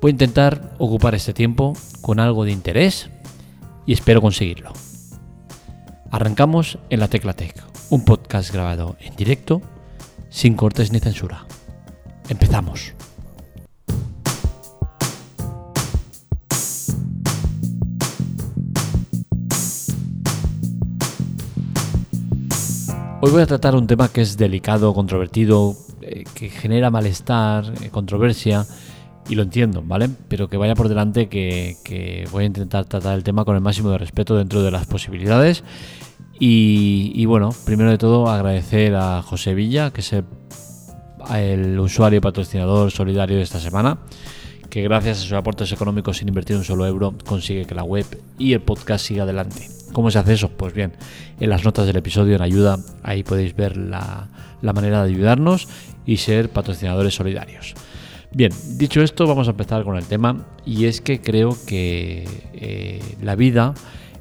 Voy a intentar ocupar este tiempo con algo de interés y espero conseguirlo. Arrancamos en la Tecla Tech, un podcast grabado en directo, sin cortes ni censura. Empezamos. Hoy voy a tratar un tema que es delicado, controvertido, eh, que genera malestar, eh, controversia, y lo entiendo, ¿vale? Pero que vaya por delante que, voy a intentar tratar el tema con el máximo de respeto dentro de las posibilidades. Y, bueno, primero de todo agradecer a José Villa, que es el, usuario patrocinador solidario de esta semana, que gracias a sus aportes económicos sin invertir un solo euro consigue que la web y el podcast siga adelante. ¿Cómo se hace eso? Pues bien, en las notas del episodio en ayuda, ahí podéis ver la manera de ayudarnos y ser patrocinadores solidarios. Bien, dicho esto, vamos a empezar con el tema y es que creo que eh, la vida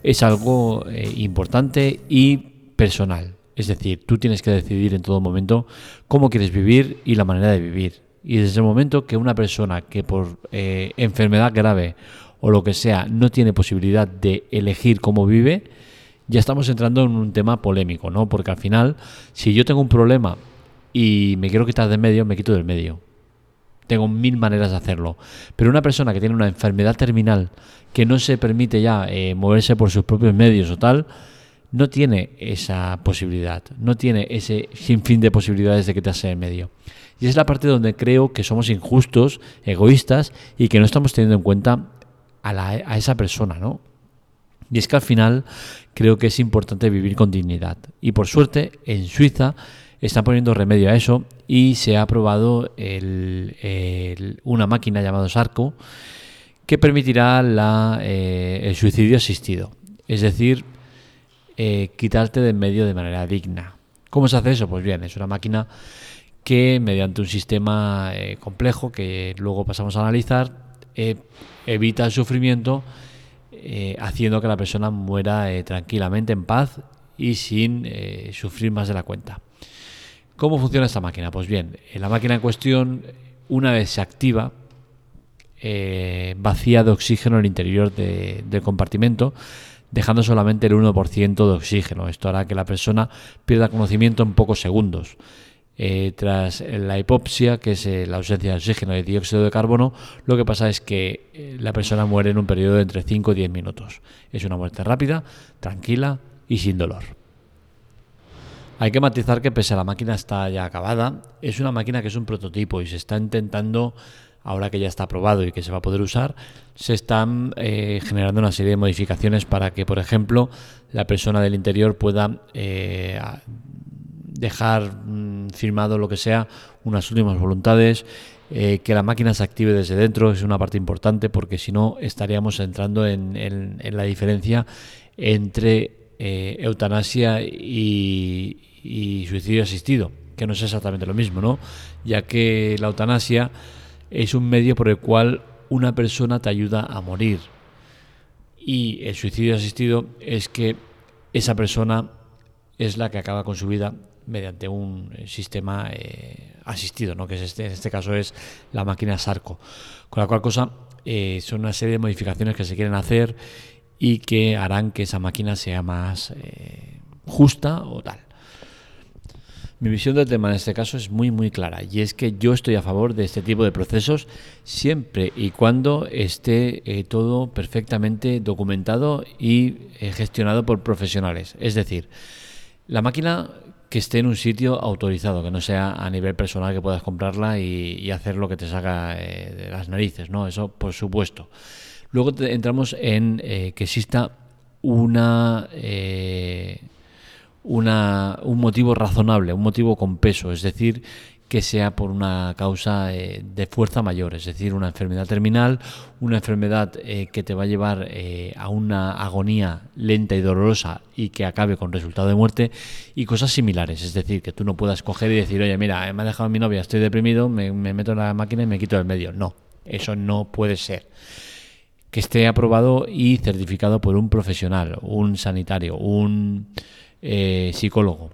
es algo eh, importante y personal. Es decir, tú tienes que decidir en todo momento cómo quieres vivir y la manera de vivir. Y desde el momento que una persona que por eh, enfermedad grave o lo que sea no tiene posibilidad de elegir cómo vive, ya estamos entrando en un tema polémico, ¿no? Porque al final, si yo tengo un problema y me quiero quitar de medio, me quito del medio. Tengo mil maneras de hacerlo. Pero una persona que tiene una enfermedad terminal que no se permite ya eh, moverse por sus propios medios o tal, no tiene esa posibilidad, no tiene ese sinfín de posibilidades de que te en medio. Y es la parte donde creo que somos injustos, egoístas y que no estamos teniendo en cuenta a, a esa persona, ¿no? Y es que al final creo que es importante vivir con dignidad. Y por suerte, en Suiza están poniendo remedio a eso y se ha aprobado una máquina llamada Sarco que permitirá eh, el suicidio asistido. Es decir, eh, quitarte de en medio de manera digna. ¿Cómo se hace eso? Pues bien, es una máquina que mediante un sistema eh, complejo que luego pasamos a analizar, evita el sufrimiento haciendo que la persona muera tranquilamente, en paz y sin sufrir más de la cuenta. ¿Cómo funciona esta máquina? Pues bien, la máquina en cuestión, una vez se activa, eh, vacía de oxígeno el interior del compartimento, dejando solamente el 1% de oxígeno. Esto hará que la persona pierda conocimiento en pocos segundos. Eh, tras la hipopsia, que es eh, la ausencia de oxígeno y dióxido de carbono, lo que pasa es que la persona muere en un periodo de entre 5 y 10 minutos. Es una muerte rápida, tranquila y sin dolor. Hay que matizar que pese a la máquina está ya acabada, es una máquina que es un prototipo y se está intentando, ahora que ya está aprobado y que se va a poder usar, se están eh, generando una serie de modificaciones para que, por ejemplo, la persona del interior pueda eh, dejar mm, firmado lo que sea, unas últimas voluntades, eh, que la máquina se active desde dentro es una parte importante porque si no estaríamos entrando en la diferencia entre eutanasia y, y suicidio asistido, que no es exactamente lo mismo, ¿no? Ya que la eutanasia es un medio por el cual una persona te ayuda a morir. Y el suicidio asistido es que esa persona es la que acaba con su vida mediante un sistema eh, asistido, ¿no? que es este, en este caso es la máquina Sarco. Con la cual cosa eh, son una serie de modificaciones que se quieren hacer y que harán que esa máquina sea más eh, justa o tal. Mi visión del tema en este caso es muy muy clara y es que yo estoy a favor de este tipo de procesos siempre y cuando esté eh, todo perfectamente documentado y eh, gestionado por profesionales. Es decir, la máquina que esté en un sitio autorizado, que no sea a nivel personal que puedas comprarla y, hacer lo que te eh, de las narices, ¿no? Eso por supuesto. Luego entramos en que exista una una, un motivo razonable, un motivo con peso, es decir, que sea por una causa eh, de fuerza mayor, es decir, una enfermedad terminal, una enfermedad eh, que te va a llevar eh, a una agonía lenta y dolorosa y que acabe con resultado de muerte y cosas similares, es decir, que tú no puedas coger y decir, oye, mira, me ha dejado mi novia, estoy deprimido, me, me meto en la máquina y me quito del medio. No, eso no puede ser. Que esté aprobado y certificado por un profesional, un sanitario, un psicólogo,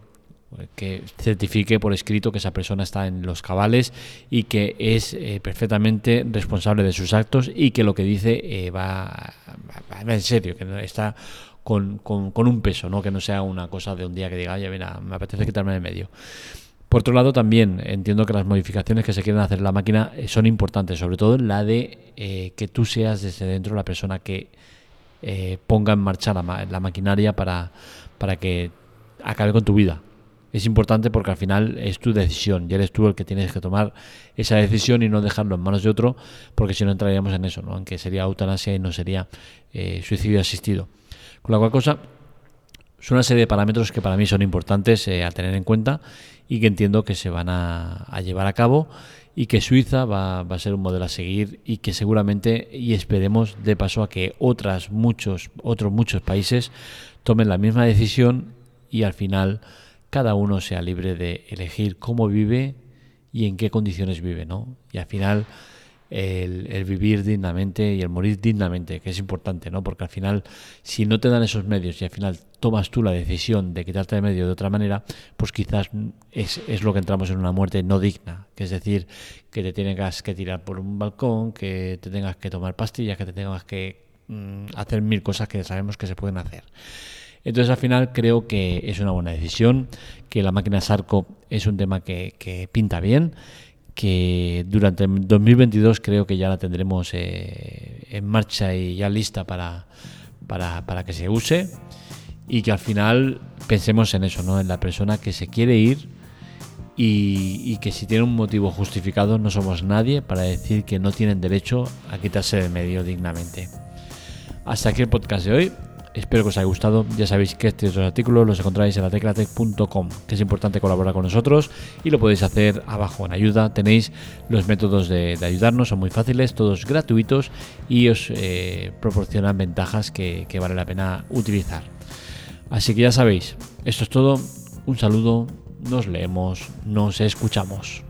que certifique por escrito que esa persona está en los cabales y que es eh, perfectamente responsable de sus actos y que lo que dice eh, va, en serio, que está con, con, un peso, ¿no? que no sea una cosa de un día que diga, oye, mira, me apetece quitarme de medio. Por otro lado, también entiendo que las modificaciones que se quieren hacer en la máquina eh, son importantes, sobre todo la de que tú seas desde dentro la persona que ponga en marcha la, la maquinaria para, para que acabe con tu vida es importante porque al final es tu decisión y eres tú el que tienes que tomar esa decisión y no dejarlo en manos de otro, porque si no entraríamos en eso, ¿no? aunque sería eutanasia y no sería eh, suicidio asistido. Con la cual cosa, son una serie de parámetros que para mí son importantes eh, a tener en cuenta y que entiendo que se van a, llevar a cabo y que Suiza va, a ser un modelo a seguir y que seguramente y esperemos de paso a que otras muchos otros muchos países tomen la misma decisión y al final cada uno sea libre de elegir cómo vive y en qué condiciones vive, ¿no? Y al final el, vivir dignamente y el morir dignamente, que es importante, ¿no? Porque al final, si no te dan esos medios y al final tomas tú la decisión de quitarte de medio de otra manera, pues quizás es, es lo que entramos en una muerte no digna, que es decir, que te tengas que tirar por un balcón, que te tengas que tomar pastillas, que te tengas que mm, hacer mil cosas que sabemos que se pueden hacer. Entonces al final creo que es una buena decisión, que la máquina Sarco es un tema que, pinta bien, que durante 2022 creo que ya la tendremos eh, en marcha y ya lista para, para, que se use y que al final pensemos en eso, ¿no? en la persona que se quiere ir y, y, que si tiene un motivo justificado no somos nadie para decir que no tienen derecho a quitarse de medio dignamente. Hasta aquí el podcast de hoy. Espero que os haya gustado. Ya sabéis que estos artículos los encontráis en la teclatec.com, que es importante colaborar con nosotros y lo podéis hacer abajo en ayuda. Tenéis los métodos de, ayudarnos, son muy fáciles, todos gratuitos y os eh, proporcionan ventajas que, que vale la pena utilizar. Así que ya sabéis, esto es todo. Un saludo, nos leemos, nos escuchamos.